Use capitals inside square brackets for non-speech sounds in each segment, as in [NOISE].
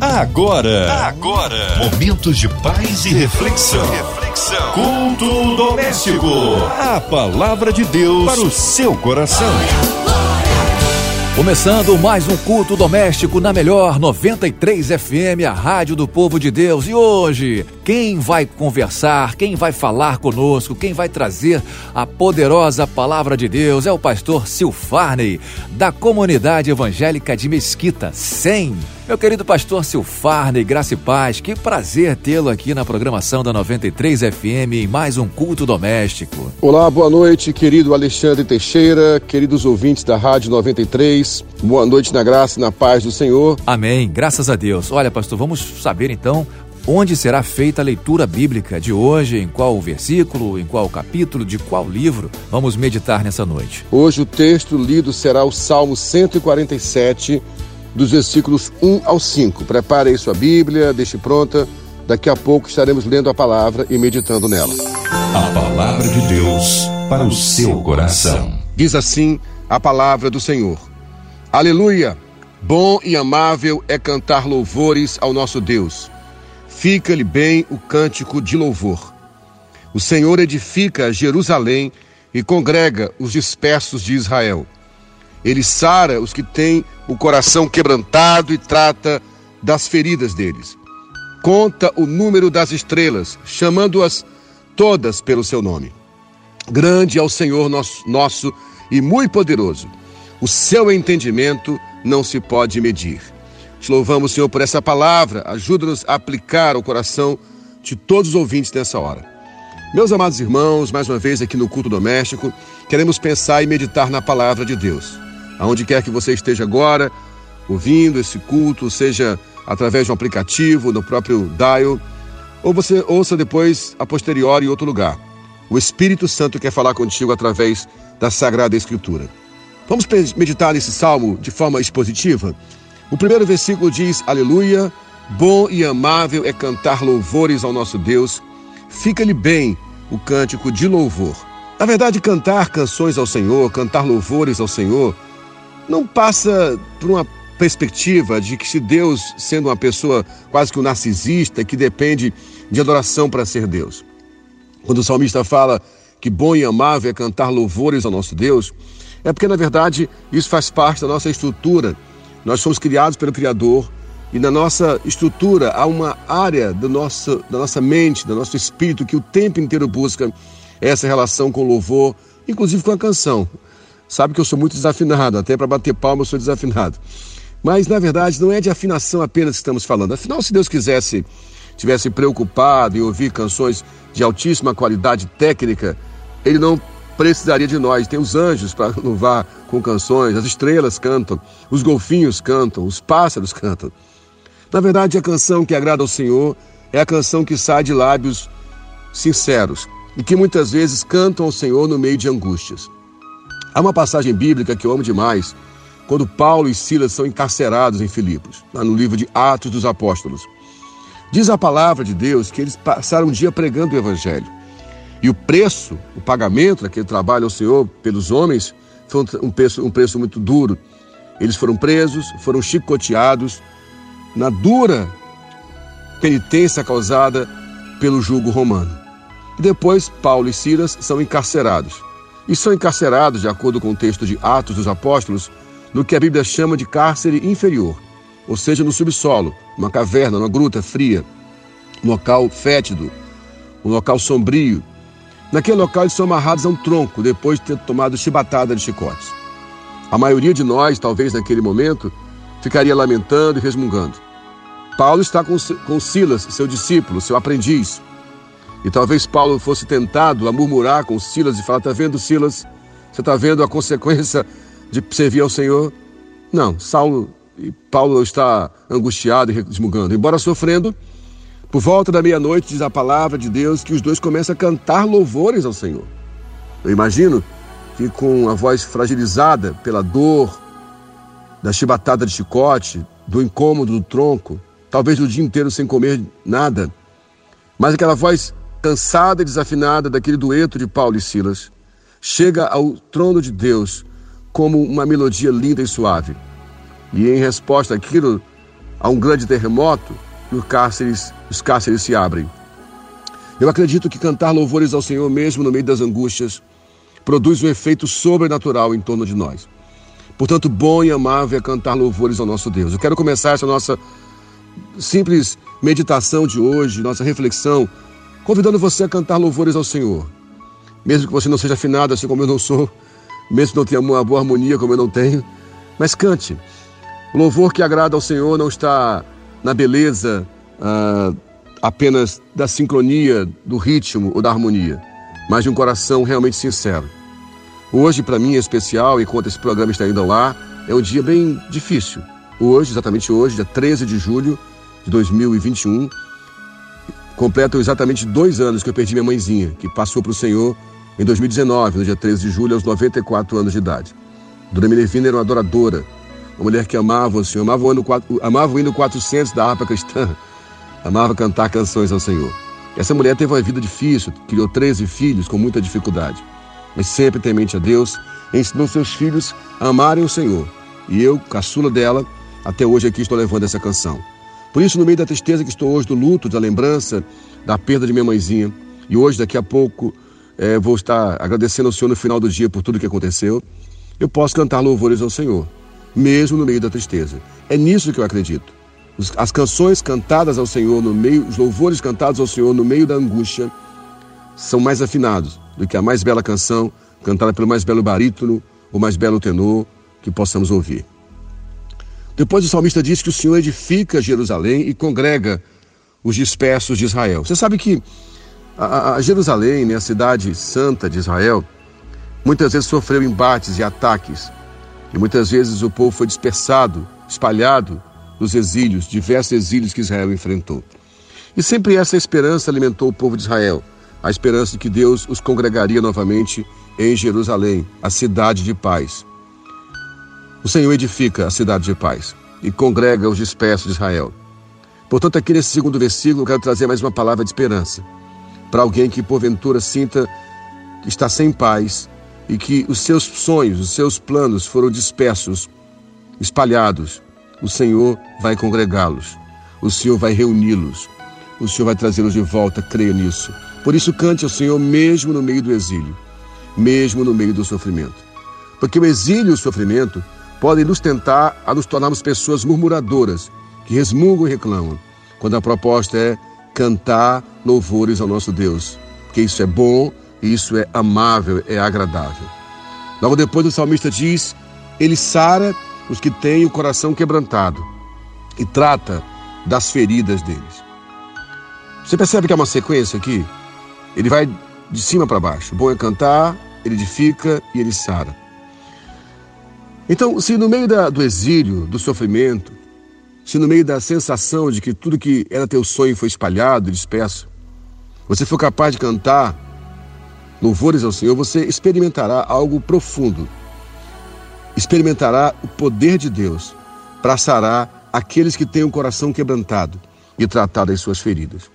Agora, agora, momentos de paz e reflexão. reflexão. Culto doméstico. A palavra de Deus para o seu coração. Começando mais um culto doméstico na melhor 93 FM, a rádio do povo de Deus. E hoje, quem vai conversar, quem vai falar conosco, quem vai trazer a poderosa palavra de Deus é o pastor Silfarney, da comunidade evangélica de Mesquita, 100. Meu querido pastor Silfarney, graça e paz, que prazer tê-lo aqui na programação da 93 FM em mais um culto doméstico. Olá, boa noite, querido Alexandre Teixeira, queridos ouvintes da Rádio 93. Boa noite na graça e na paz do Senhor. Amém, graças a Deus. Olha, pastor, vamos saber então onde será feita a leitura bíblica de hoje, em qual versículo, em qual capítulo, de qual livro vamos meditar nessa noite. Hoje o texto lido será o Salmo 147 dos versículos 1 ao 5. Prepare aí sua Bíblia, deixe pronta. Daqui a pouco estaremos lendo a palavra e meditando nela. A palavra de Deus para o seu coração. Diz assim a palavra do Senhor. Aleluia! Bom e amável é cantar louvores ao nosso Deus. Fica-lhe bem o cântico de louvor. O Senhor edifica Jerusalém e congrega os dispersos de Israel. Ele sara os que têm o coração quebrantado e trata das feridas deles. Conta o número das estrelas, chamando-as todas pelo seu nome. Grande é o Senhor nosso, nosso e muito poderoso. O seu entendimento não se pode medir. Te louvamos, Senhor, por essa palavra. Ajuda-nos a aplicar o coração de todos os ouvintes nessa hora. Meus amados irmãos, mais uma vez aqui no culto doméstico, queremos pensar e meditar na palavra de Deus aonde quer que você esteja agora, ouvindo esse culto, seja através de um aplicativo, no próprio dial, ou você ouça depois a posteriori em outro lugar. O Espírito Santo quer falar contigo através da Sagrada Escritura. Vamos meditar nesse salmo de forma expositiva? O primeiro versículo diz: Aleluia, bom e amável é cantar louvores ao nosso Deus, fica-lhe bem o cântico de louvor. Na verdade, cantar canções ao Senhor, cantar louvores ao Senhor, não passa por uma perspectiva de que se Deus, sendo uma pessoa quase que um narcisista, que depende de adoração para ser Deus. Quando o salmista fala que bom e amável é cantar louvores ao nosso Deus, é porque, na verdade, isso faz parte da nossa estrutura. Nós somos criados pelo Criador e na nossa estrutura há uma área do nosso, da nossa mente, do nosso espírito, que o tempo inteiro busca essa relação com o louvor, inclusive com a canção sabe que eu sou muito desafinado, até para bater palma eu sou desafinado. Mas na verdade não é de afinação apenas que estamos falando. Afinal, se Deus quisesse, tivesse preocupado em ouvir canções de altíssima qualidade técnica, ele não precisaria de nós. Tem os anjos para [LAUGHS] louvar com canções, as estrelas cantam, os golfinhos cantam, os pássaros cantam. Na verdade, a canção que agrada ao Senhor é a canção que sai de lábios sinceros e que muitas vezes cantam ao Senhor no meio de angústias. Há uma passagem bíblica que eu amo demais, quando Paulo e Silas são encarcerados em Filipos, lá no livro de Atos dos Apóstolos. Diz a palavra de Deus que eles passaram um dia pregando o Evangelho. E o preço, o pagamento daquele trabalho ao Senhor pelos homens, foi um preço, um preço muito duro. Eles foram presos, foram chicoteados na dura penitência causada pelo jugo romano. E depois Paulo e Silas são encarcerados e são encarcerados, de acordo com o texto de Atos dos Apóstolos, no que a Bíblia chama de cárcere inferior, ou seja, no subsolo, uma caverna, uma gruta fria, um local fétido, um local sombrio. Naquele local eles são amarrados a um tronco depois de ter tomado chibatada de chicotes. A maioria de nós, talvez naquele momento, ficaria lamentando e resmungando. Paulo está com, com Silas, seu discípulo, seu aprendiz, e talvez Paulo fosse tentado a murmurar com Silas e falar: Está vendo, Silas? Você está vendo a consequência de servir ao Senhor? Não, Saulo e Paulo está angustiado e resmungando. Embora sofrendo, por volta da meia-noite, diz a palavra de Deus que os dois começam a cantar louvores ao Senhor. Eu imagino que com a voz fragilizada pela dor, da chibatada de chicote, do incômodo do tronco, talvez o dia inteiro sem comer nada, mas aquela voz cansada e desafinada daquele dueto de Paulo e Silas, chega ao trono de Deus como uma melodia linda e suave. E em resposta àquilo, há um grande terremoto os cárceres, os cárceres se abrem. Eu acredito que cantar louvores ao Senhor, mesmo no meio das angústias, produz um efeito sobrenatural em torno de nós. Portanto, bom e amável é cantar louvores ao nosso Deus. Eu quero começar essa nossa simples meditação de hoje, nossa reflexão, convidando você a cantar louvores ao Senhor. Mesmo que você não seja afinado, assim como eu não sou, mesmo que não tenha uma boa harmonia, como eu não tenho, mas cante. O louvor que agrada ao Senhor não está na beleza ah, apenas da sincronia, do ritmo ou da harmonia, mas de um coração realmente sincero. Hoje, para mim, é especial, enquanto esse programa está indo ao ar, é um dia bem difícil. Hoje, exatamente hoje, dia 13 de julho de 2021, completam exatamente dois anos que eu perdi minha mãezinha, que passou para o Senhor em 2019, no dia 13 de julho, aos 94 anos de idade. Dona Minervina era uma adoradora, uma mulher que amava o Senhor, amava o, ano, amava o hino 400 da harpa cristã, [LAUGHS] amava cantar canções ao Senhor. Essa mulher teve uma vida difícil, criou 13 filhos com muita dificuldade, mas sempre temente a Deus, ensinou seus filhos a amarem o Senhor. E eu, caçula dela, até hoje aqui estou levando essa canção. Por isso, no meio da tristeza que estou hoje, do luto, da lembrança, da perda de minha mãezinha, e hoje, daqui a pouco, é, vou estar agradecendo ao Senhor no final do dia por tudo que aconteceu, eu posso cantar louvores ao Senhor mesmo no meio da tristeza. É nisso que eu acredito. As canções cantadas ao Senhor no meio, os louvores cantados ao Senhor no meio da angústia, são mais afinados do que a mais bela canção cantada pelo mais belo barítono ou mais belo tenor que possamos ouvir. Depois o salmista diz que o Senhor edifica Jerusalém e congrega os dispersos de Israel. Você sabe que a, a Jerusalém, né, a cidade santa de Israel, muitas vezes sofreu embates e ataques e muitas vezes o povo foi dispersado, espalhado nos exílios, diversos exílios que Israel enfrentou. E sempre essa esperança alimentou o povo de Israel, a esperança de que Deus os congregaria novamente em Jerusalém, a cidade de paz. O Senhor edifica a cidade de paz e congrega os dispersos de Israel. Portanto, aqui nesse segundo versículo, eu quero trazer mais uma palavra de esperança para alguém que porventura sinta que está sem paz e que os seus sonhos, os seus planos foram dispersos, espalhados, o Senhor vai congregá-los, o Senhor vai reuni-los, o Senhor vai trazê-los de volta, creio nisso. Por isso, cante ao Senhor mesmo no meio do exílio, mesmo no meio do sofrimento. Porque o exílio e o sofrimento podem nos tentar a nos tornarmos pessoas murmuradoras, que resmungam e reclamam, quando a proposta é cantar louvores ao nosso Deus, porque isso é bom isso é amável, é agradável. Logo depois o salmista diz: Ele sara os que têm o coração quebrantado e trata das feridas deles. Você percebe que é uma sequência aqui? Ele vai de cima para baixo. Bom é cantar, ele edifica e ele sara. Então, se no meio da, do exílio, do sofrimento, se no meio da sensação de que tudo que era teu sonho foi espalhado, disperso, você for capaz de cantar louvores ao Senhor, você experimentará algo profundo. Experimentará o poder de Deus para sarar aqueles que têm o coração quebrantado e tratar das suas feridas.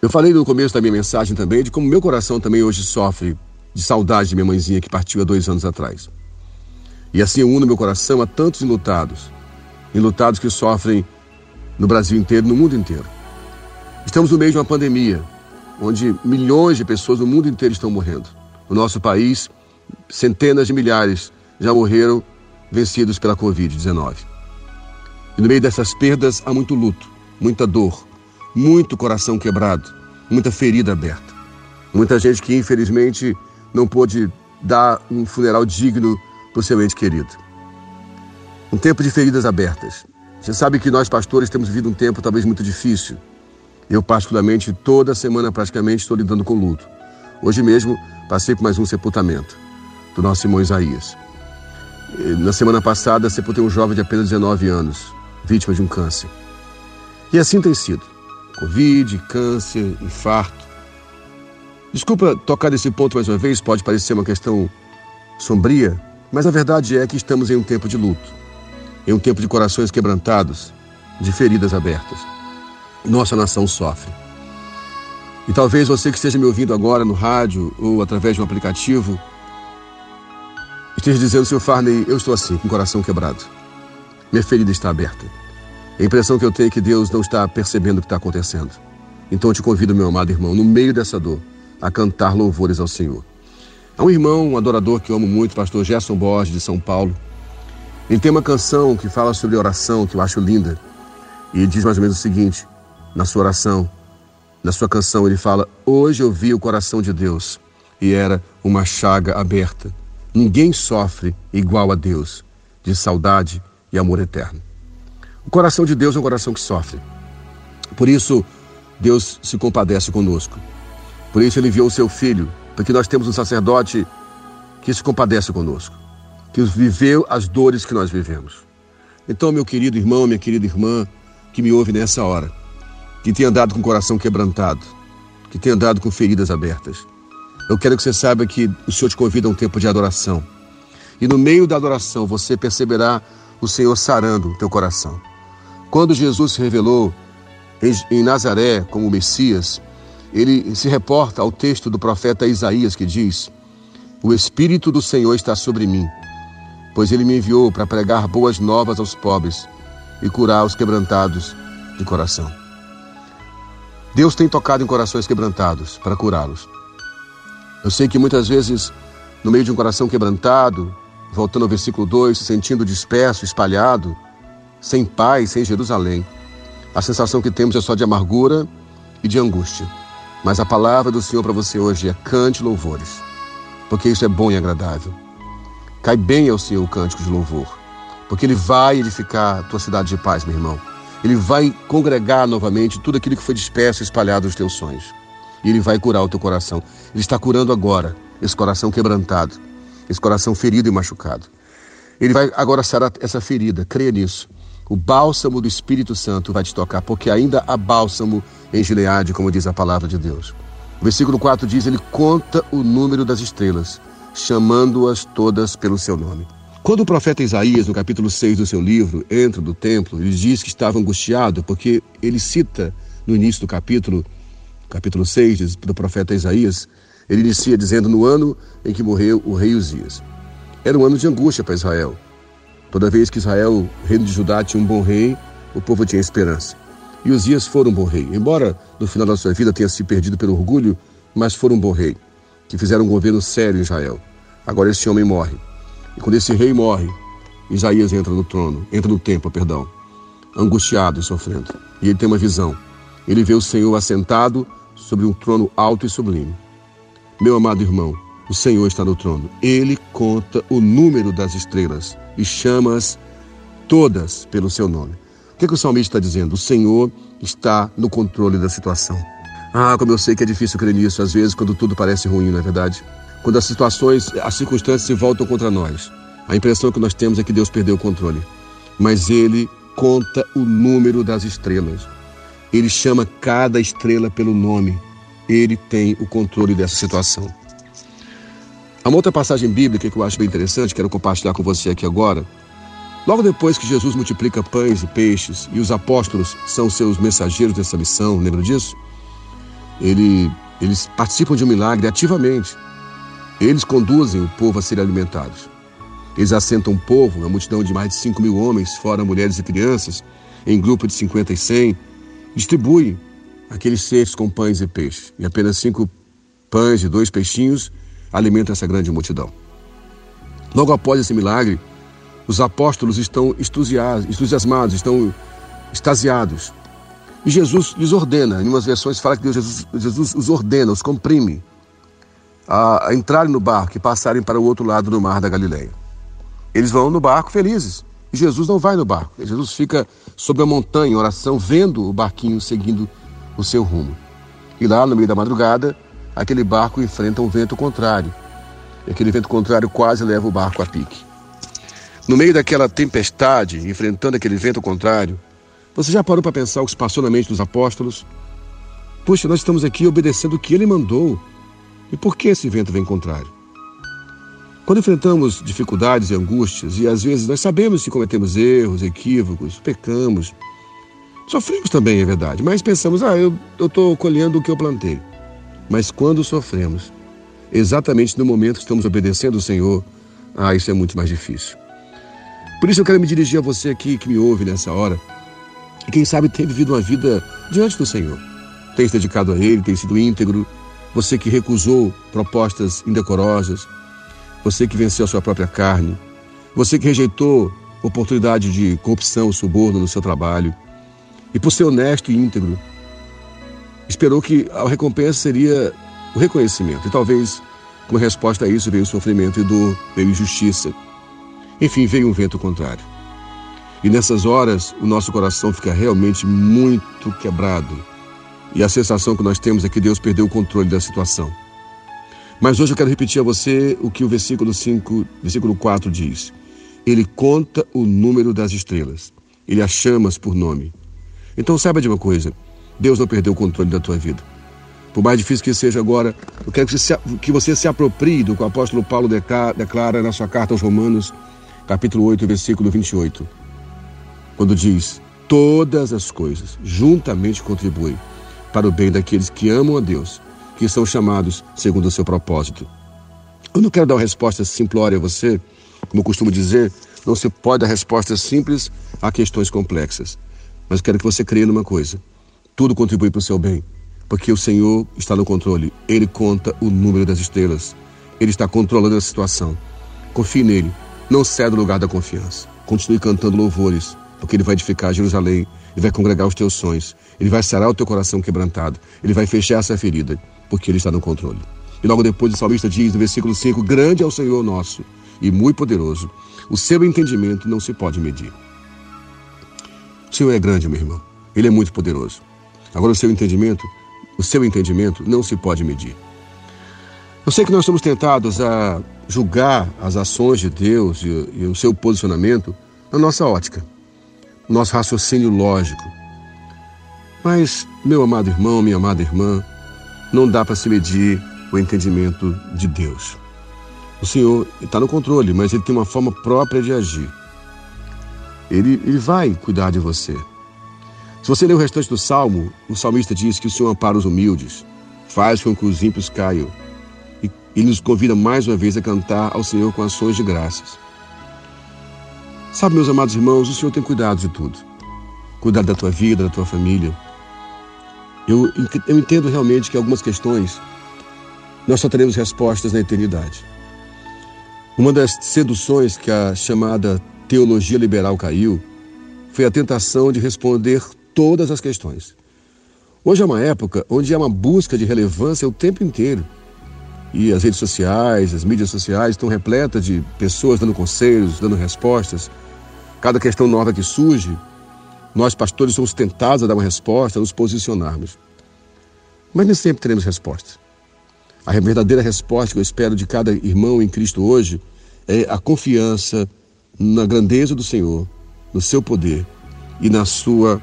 Eu falei no começo da minha mensagem também de como meu coração também hoje sofre de saudade de minha mãezinha que partiu há dois anos atrás. E assim eu uno meu coração a tantos enlutados, enlutados que sofrem no Brasil inteiro, no mundo inteiro. Estamos no meio de uma pandemia, onde milhões de pessoas no mundo inteiro estão morrendo. No nosso país, centenas de milhares já morreram vencidos pela Covid-19. E no meio dessas perdas há muito luto, muita dor, muito coração quebrado, muita ferida aberta. Muita gente que infelizmente não pôde dar um funeral digno para o seu ente querido. Um tempo de feridas abertas. Você sabe que nós pastores temos vivido um tempo talvez muito difícil, eu, particularmente, toda semana praticamente estou lidando com luto. Hoje mesmo, passei por mais um sepultamento do nosso irmão Isaías. Na semana passada, sepultei um jovem de apenas 19 anos, vítima de um câncer. E assim tem sido. Covid, câncer, infarto. Desculpa tocar nesse ponto mais uma vez, pode parecer uma questão sombria, mas a verdade é que estamos em um tempo de luto, em um tempo de corações quebrantados, de feridas abertas nossa nação sofre. E talvez você que esteja me ouvindo agora no rádio ou através de um aplicativo esteja dizendo, seu Farney, eu estou assim, com o coração quebrado. Minha ferida está aberta. A impressão que eu tenho é que Deus não está percebendo o que está acontecendo. Então eu te convido, meu amado irmão, no meio dessa dor, a cantar louvores ao Senhor. Há um irmão, um adorador que eu amo muito, pastor Gerson Borges, de São Paulo. Ele tem uma canção que fala sobre oração, que eu acho linda. E diz mais ou menos o seguinte, na sua oração, na sua canção, ele fala: Hoje eu vi o coração de Deus e era uma chaga aberta. Ninguém sofre igual a Deus, de saudade e amor eterno. O coração de Deus é um coração que sofre. Por isso, Deus se compadece conosco. Por isso, Ele enviou o seu Filho, porque nós temos um sacerdote que se compadece conosco, que viveu as dores que nós vivemos. Então, meu querido irmão, minha querida irmã, que me ouve nessa hora, que tem andado com o coração quebrantado, que tem andado com feridas abertas, eu quero que você saiba que o Senhor te convida a um tempo de adoração. E no meio da adoração você perceberá o Senhor sarando o teu coração. Quando Jesus se revelou em Nazaré como Messias, ele se reporta ao texto do profeta Isaías que diz: O Espírito do Senhor está sobre mim, pois ele me enviou para pregar boas novas aos pobres e curar os quebrantados de coração. Deus tem tocado em corações quebrantados para curá-los. Eu sei que muitas vezes, no meio de um coração quebrantado, voltando ao versículo 2, se sentindo disperso, espalhado, sem paz, sem Jerusalém, a sensação que temos é só de amargura e de angústia. Mas a palavra do Senhor para você hoje é cante louvores, porque isso é bom e agradável. Cai bem ao Senhor o cântico de louvor, porque Ele vai edificar a tua cidade de paz, meu irmão. Ele vai congregar novamente tudo aquilo que foi disperso e espalhado nos teus sonhos e Ele vai curar o teu coração. Ele está curando agora esse coração quebrantado, esse coração ferido e machucado. Ele vai agora sarar essa ferida, creia nisso. O bálsamo do Espírito Santo vai te tocar, porque ainda há bálsamo em Gileade, como diz a palavra de Deus. O versículo 4 diz: Ele conta o número das estrelas, chamando-as todas pelo seu nome. Quando o profeta Isaías, no capítulo 6 do seu livro, entra do templo, ele diz que estava angustiado, porque ele cita no início do capítulo capítulo 6 do profeta Isaías, ele inicia dizendo: No ano em que morreu o rei Uzias. Era um ano de angústia para Israel. Toda vez que Israel, reino de Judá, tinha um bom rei, o povo tinha esperança. E Uzias foi um bom rei. Embora no final da sua vida tenha se perdido pelo orgulho, mas foi um bom rei, que fizeram um governo sério em Israel. Agora esse homem morre. E quando esse rei morre, Isaías entra no trono, entra no templo, perdão, angustiado e sofrendo. E ele tem uma visão. Ele vê o Senhor assentado sobre um trono alto e sublime. Meu amado irmão, o Senhor está no trono. Ele conta o número das estrelas e chama-as todas pelo seu nome. O que, é que o salmista está dizendo? O Senhor está no controle da situação. Ah, como eu sei que é difícil crer nisso, às vezes, quando tudo parece ruim, não é verdade? Quando as situações, as circunstâncias se voltam contra nós. A impressão que nós temos é que Deus perdeu o controle. Mas Ele conta o número das estrelas. Ele chama cada estrela pelo nome. Ele tem o controle dessa situação. Há uma outra passagem bíblica que eu acho bem interessante, quero compartilhar com você aqui agora. Logo depois que Jesus multiplica pães e peixes e os apóstolos são seus mensageiros dessa missão, lembra disso? Ele, eles participam de um milagre ativamente. Eles conduzem o povo a ser alimentados. Eles assentam o povo, uma multidão de mais de 5 mil homens, fora mulheres e crianças, em grupo de 50 e 100, distribui aqueles cestos com pães e peixes. E apenas cinco pães e dois peixinhos alimentam essa grande multidão. Logo após esse milagre, os apóstolos estão entusiasmados, estão extasiados. E Jesus lhes ordena, em umas versões fala que Jesus, Jesus os ordena, os comprime a, a entrarem no barco e passarem para o outro lado do mar da Galileia. Eles vão no barco felizes. E Jesus não vai no barco. Jesus fica sobre a montanha em oração, vendo o barquinho seguindo o seu rumo. E lá, no meio da madrugada, aquele barco enfrenta um vento contrário. E aquele vento contrário quase leva o barco a pique. No meio daquela tempestade, enfrentando aquele vento contrário, você já parou para pensar o que se passou na mente dos apóstolos? Puxa, nós estamos aqui obedecendo o que ele mandou. E por que esse vento vem contrário? Quando enfrentamos dificuldades e angústias, e às vezes nós sabemos que cometemos erros, equívocos, pecamos, sofremos também, é verdade, mas pensamos, ah, eu estou colhendo o que eu plantei. Mas quando sofremos, exatamente no momento que estamos obedecendo o Senhor, ah, isso é muito mais difícil. Por isso eu quero me dirigir a você aqui que me ouve nessa hora. E quem sabe tem vivido uma vida diante do Senhor. Tem se dedicado a Ele, tem sido íntegro. Você que recusou propostas indecorosas. Você que venceu a sua própria carne. Você que rejeitou oportunidade de corrupção, suborno no seu trabalho. E por ser honesto e íntegro, esperou que a recompensa seria o reconhecimento. E talvez, como resposta a isso, veio o sofrimento e dor, veio injustiça. Enfim, veio um vento contrário. E nessas horas, o nosso coração fica realmente muito quebrado. E a sensação que nós temos é que Deus perdeu o controle da situação. Mas hoje eu quero repetir a você o que o versículo 5, versículo 4 diz. Ele conta o número das estrelas. Ele as chama por nome. Então saiba de uma coisa: Deus não perdeu o controle da tua vida. Por mais difícil que seja agora, eu quero que você se, que você se aproprie do que o apóstolo Paulo declara na sua carta aos Romanos, capítulo 8, versículo 28, quando diz: Todas as coisas juntamente contribuem para o bem daqueles que amam a Deus, que são chamados segundo o seu propósito. Eu não quero dar uma resposta simplória a você, como eu costumo dizer, não se pode dar respostas simples a questões complexas. Mas quero que você creia numa coisa: tudo contribui para o seu bem, porque o Senhor está no controle. Ele conta o número das estrelas. Ele está controlando a situação. Confie nele. Não ceda o lugar da confiança. Continue cantando louvores, porque Ele vai edificar Jerusalém, Ele vai congregar os teus sonhos, Ele vai sarar o teu coração quebrantado, Ele vai fechar essa ferida, porque Ele está no controle. E logo depois o salmista diz no versículo 5: Grande é o Senhor nosso e muito poderoso, o seu entendimento não se pode medir. O Senhor é grande, meu irmão, Ele é muito poderoso. Agora o seu entendimento, o seu entendimento não se pode medir. Eu sei que nós somos tentados a julgar as ações de Deus e, e o seu posicionamento na nossa ótica, no nosso raciocínio lógico. Mas, meu amado irmão, minha amada irmã, não dá para se medir o entendimento de Deus. O Senhor está no controle, mas Ele tem uma forma própria de agir. Ele, ele vai cuidar de você. Se você ler o restante do salmo, o salmista diz que o Senhor ampara os humildes, faz com que os ímpios caiam ele nos convida mais uma vez a cantar ao Senhor com ações de graças. Sabe, meus amados irmãos, o Senhor tem cuidado de tudo. Cuidado da tua vida, da tua família. Eu, eu entendo realmente que algumas questões nós só teremos respostas na eternidade. Uma das seduções que a chamada teologia liberal caiu foi a tentação de responder todas as questões. Hoje é uma época onde há uma busca de relevância o tempo inteiro. E as redes sociais, as mídias sociais estão repletas de pessoas dando conselhos, dando respostas. Cada questão nova que surge, nós pastores somos tentados a dar uma resposta, a nos posicionarmos. Mas nem sempre teremos resposta. A verdadeira resposta que eu espero de cada irmão em Cristo hoje é a confiança na grandeza do Senhor, no seu poder e na sua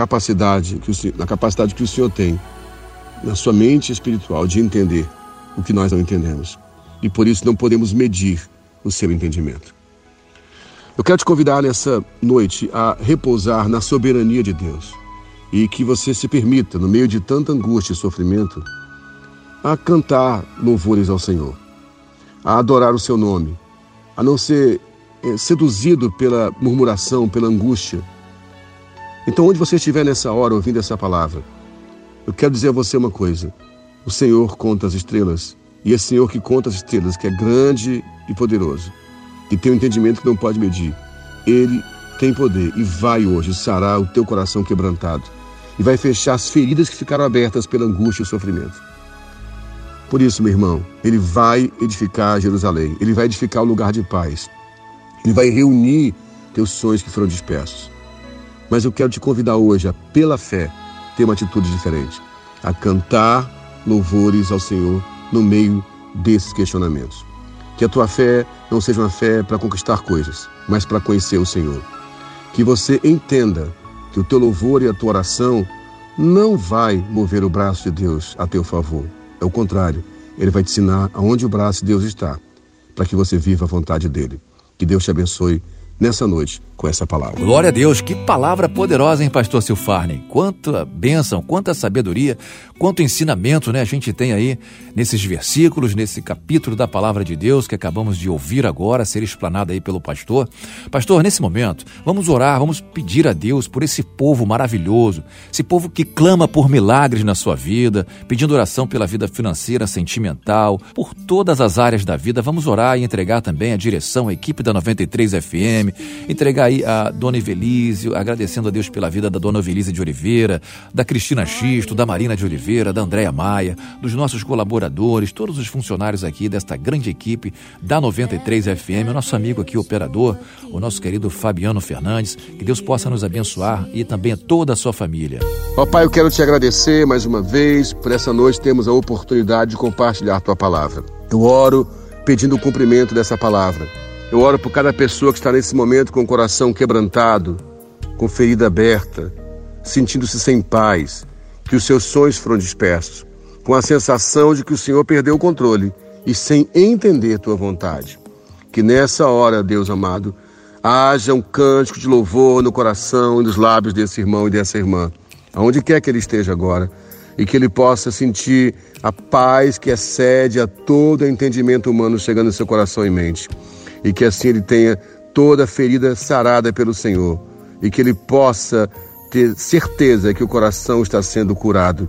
capacidade, que o, na capacidade que o Senhor tem, na sua mente espiritual de entender o que nós não entendemos. E por isso não podemos medir o seu entendimento. Eu quero te convidar nessa noite a repousar na soberania de Deus e que você se permita, no meio de tanta angústia e sofrimento, a cantar louvores ao Senhor, a adorar o seu nome, a não ser é, seduzido pela murmuração, pela angústia. Então, onde você estiver nessa hora ouvindo essa palavra, eu quero dizer a você uma coisa: o Senhor conta as estrelas, e é o Senhor que conta as estrelas, que é grande e poderoso, e tem um entendimento que não pode medir. Ele tem poder e vai hoje sarar o teu coração quebrantado e vai fechar as feridas que ficaram abertas pela angústia e sofrimento. Por isso, meu irmão, ele vai edificar Jerusalém, ele vai edificar o lugar de paz, ele vai reunir teus sonhos que foram dispersos. Mas eu quero te convidar hoje a, pela fé, ter uma atitude diferente, a cantar louvores ao Senhor no meio desses questionamentos. Que a tua fé não seja uma fé para conquistar coisas, mas para conhecer o Senhor. Que você entenda que o teu louvor e a tua oração não vai mover o braço de Deus a teu favor. É o contrário, ele vai te ensinar aonde o braço de Deus está, para que você viva a vontade dele. Que Deus te abençoe nessa noite com essa palavra. Glória a Deus, que palavra poderosa, hein, pastor Silfarne? Quanta bênção, quanta sabedoria, quanto ensinamento né, a gente tem aí nesses versículos, nesse capítulo da palavra de Deus que acabamos de ouvir agora, ser explanado aí pelo pastor. Pastor, nesse momento, vamos orar, vamos pedir a Deus por esse povo maravilhoso, esse povo que clama por milagres na sua vida, pedindo oração pela vida financeira, sentimental, por todas as áreas da vida. Vamos orar e entregar também a direção, a equipe da 93 FM, entregar aí a Dona Evelise, agradecendo a Deus pela vida da Dona Evelise de Oliveira, da Cristina Xisto, da Marina de Oliveira, da Andréa Maia, dos nossos colaboradores, todos os funcionários aqui desta grande equipe da 93 FM, o nosso amigo aqui, operador, o nosso querido Fabiano Fernandes, que Deus possa nos abençoar e também a toda a sua família. Papai, eu quero te agradecer mais uma vez por essa noite temos a oportunidade de compartilhar tua palavra. Eu oro pedindo o cumprimento dessa palavra. Eu oro por cada pessoa que está nesse momento com o coração quebrantado, com ferida aberta, sentindo-se sem paz, que os seus sonhos foram dispersos, com a sensação de que o Senhor perdeu o controle e sem entender tua vontade. Que nessa hora, Deus amado, haja um cântico de louvor no coração e nos lábios desse irmão e dessa irmã, aonde quer que ele esteja agora, e que ele possa sentir a paz que excede a todo entendimento humano chegando no seu coração e mente, e que assim ele tenha toda a ferida sarada pelo Senhor, e que ele possa ter certeza que o coração está sendo curado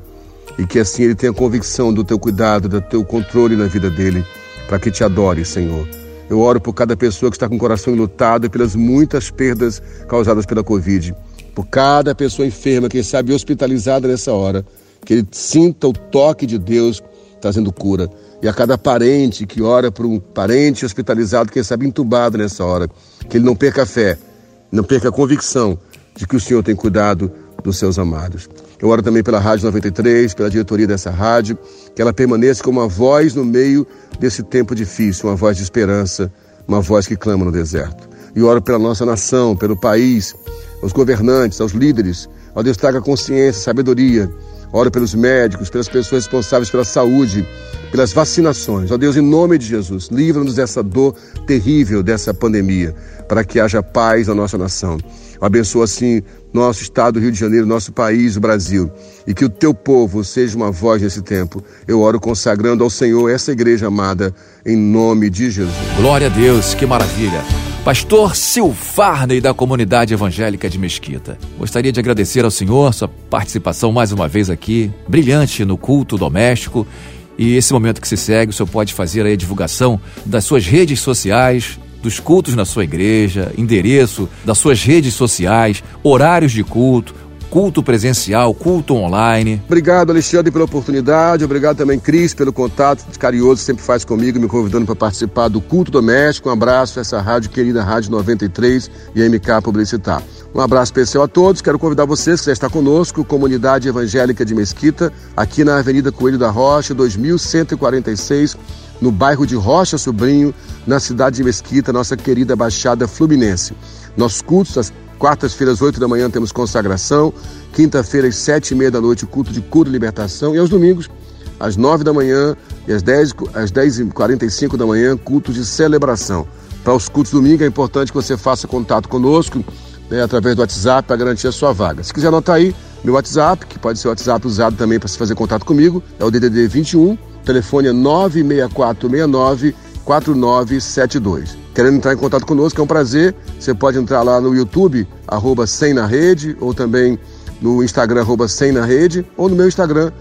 e que assim ele tenha convicção do teu cuidado, do teu controle na vida dele, para que te adore, Senhor. Eu oro por cada pessoa que está com o coração enlutado pelas muitas perdas causadas pela Covid. Por cada pessoa enferma, quem sabe hospitalizada nessa hora, que ele sinta o toque de Deus trazendo cura. E a cada parente que ora por um parente hospitalizado, quem sabe entubado nessa hora, que ele não perca a fé, não perca a convicção de que o Senhor tem cuidado dos seus amados. Eu oro também pela Rádio 93, pela diretoria dessa rádio, que ela permaneça como uma voz no meio desse tempo difícil, uma voz de esperança, uma voz que clama no deserto. E oro pela nossa nação, pelo país, aos governantes, aos líderes, ao Deus traga consciência, sabedoria. Oro pelos médicos, pelas pessoas responsáveis pela saúde, pelas vacinações. Ó Deus, em nome de Jesus, livra-nos dessa dor terrível dessa pandemia, para que haja paz na nossa nação. Abençoa assim nosso estado do Rio de Janeiro, nosso país, o Brasil, e que o teu povo seja uma voz nesse tempo. Eu oro consagrando ao Senhor essa igreja amada, em nome de Jesus. Glória a Deus, que maravilha. Pastor Silfarney da comunidade evangélica de Mesquita. Gostaria de agradecer ao senhor sua participação mais uma vez aqui, brilhante no culto doméstico. E esse momento que se segue, o senhor pode fazer a divulgação das suas redes sociais, dos cultos na sua igreja, endereço das suas redes sociais, horários de culto, culto presencial, culto online. Obrigado, Alexandre, pela oportunidade. Obrigado também, Cris, pelo contato carinhoso que sempre faz comigo, me convidando para participar do culto doméstico. Um abraço a essa rádio querida, Rádio 93 e a MK Publicitar. Um abraço especial a todos. Quero convidar vocês que já está conosco, Comunidade Evangélica de Mesquita, aqui na Avenida Coelho da Rocha, 2146 no bairro de Rocha Sobrinho, na cidade de Mesquita, nossa querida Baixada Fluminense. Nossos cultos, quartas-feiras, oito da manhã, temos consagração, quinta-feira, às sete e meia da noite, culto de cura e libertação, e aos domingos, às nove da manhã e às dez, às dez e quarenta e cinco da manhã, culto de celebração. Para os cultos domingo é importante que você faça contato conosco né, através do WhatsApp para garantir a sua vaga. Se quiser anotar aí, meu WhatsApp, que pode ser o WhatsApp usado também para se fazer contato comigo, é o DDD 21 telefone é 96469 4972. Querendo entrar em contato conosco, é um prazer. Você pode entrar lá no YouTube, arroba Sem na Rede, ou também no Instagram, arroba Sem na Rede, ou no meu Instagram,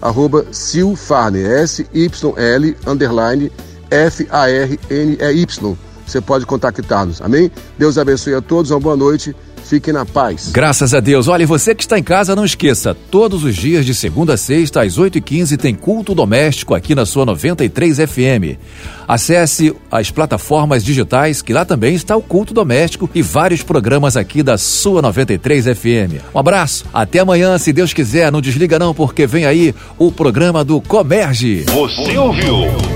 arroba Silfarne, S-Y-L, underline, F-A-R-N-E-Y. Você pode contactar-nos, amém? Deus abençoe a todos, uma boa noite Fique na paz. Graças a Deus. Olha, você que está em casa, não esqueça, todos os dias de segunda a sexta, às 8h15, tem culto doméstico aqui na sua 93 FM. Acesse as plataformas digitais, que lá também está o culto doméstico e vários programas aqui da sua 93 FM. Um abraço, até amanhã, se Deus quiser. Não desliga não, porque vem aí o programa do Comerge. Você ouviu?